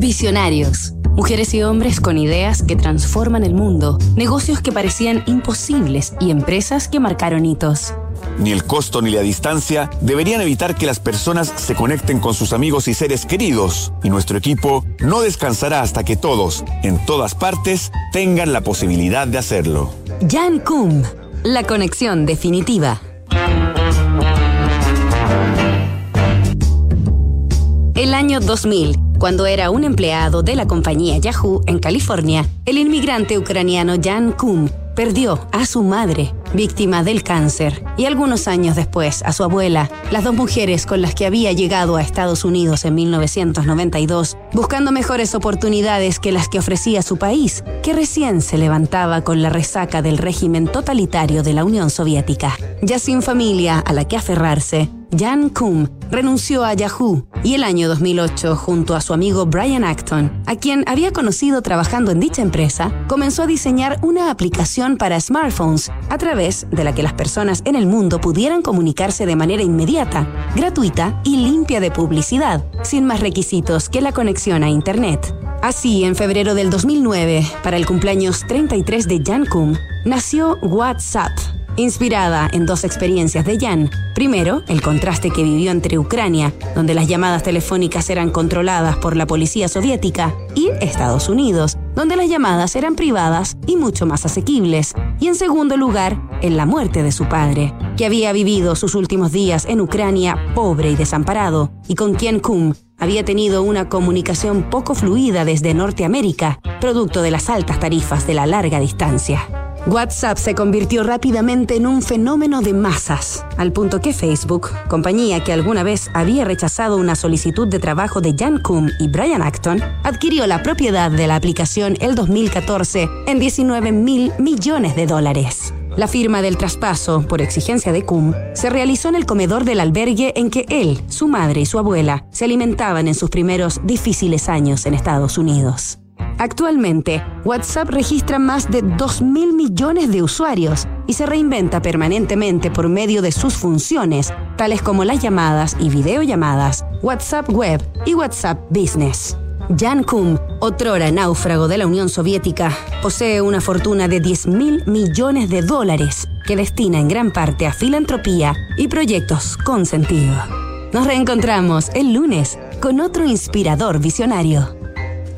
Visionarios. Mujeres y hombres con ideas que transforman el mundo, negocios que parecían imposibles y empresas que marcaron hitos. Ni el costo ni la distancia deberían evitar que las personas se conecten con sus amigos y seres queridos. Y nuestro equipo no descansará hasta que todos, en todas partes, tengan la posibilidad de hacerlo. Jan Kum, la conexión definitiva. El año 2000, cuando era un empleado de la compañía Yahoo en California, el inmigrante ucraniano Jan Kum perdió a su madre, víctima del cáncer, y algunos años después a su abuela, las dos mujeres con las que había llegado a Estados Unidos en 1992, buscando mejores oportunidades que las que ofrecía su país, que recién se levantaba con la resaca del régimen totalitario de la Unión Soviética. Ya sin familia a la que aferrarse, Jan Kum renunció a Yahoo y el año 2008, junto a su amigo Brian Acton, a quien había conocido trabajando en dicha empresa, comenzó a diseñar una aplicación para smartphones a través de la que las personas en el mundo pudieran comunicarse de manera inmediata, gratuita y limpia de publicidad, sin más requisitos que la conexión a Internet. Así, en febrero del 2009, para el cumpleaños 33 de Jan Kum, nació WhatsApp inspirada en dos experiencias de Jan. Primero, el contraste que vivió entre Ucrania, donde las llamadas telefónicas eran controladas por la policía soviética, y Estados Unidos, donde las llamadas eran privadas y mucho más asequibles. Y en segundo lugar, en la muerte de su padre, que había vivido sus últimos días en Ucrania pobre y desamparado, y con quien Kum había tenido una comunicación poco fluida desde Norteamérica, producto de las altas tarifas de la larga distancia. WhatsApp se convirtió rápidamente en un fenómeno de masas, al punto que Facebook, compañía que alguna vez había rechazado una solicitud de trabajo de Jan Kuhn y Brian Acton, adquirió la propiedad de la aplicación el 2014 en 19 mil millones de dólares. La firma del traspaso, por exigencia de Kuhn, se realizó en el comedor del albergue en que él, su madre y su abuela se alimentaban en sus primeros difíciles años en Estados Unidos. Actualmente, WhatsApp registra más de 2.000 millones de usuarios y se reinventa permanentemente por medio de sus funciones, tales como las llamadas y videollamadas, WhatsApp Web y WhatsApp Business. Jan Kum, otrora náufrago de la Unión Soviética, posee una fortuna de 10.000 millones de dólares que destina en gran parte a filantropía y proyectos con sentido. Nos reencontramos el lunes con otro inspirador visionario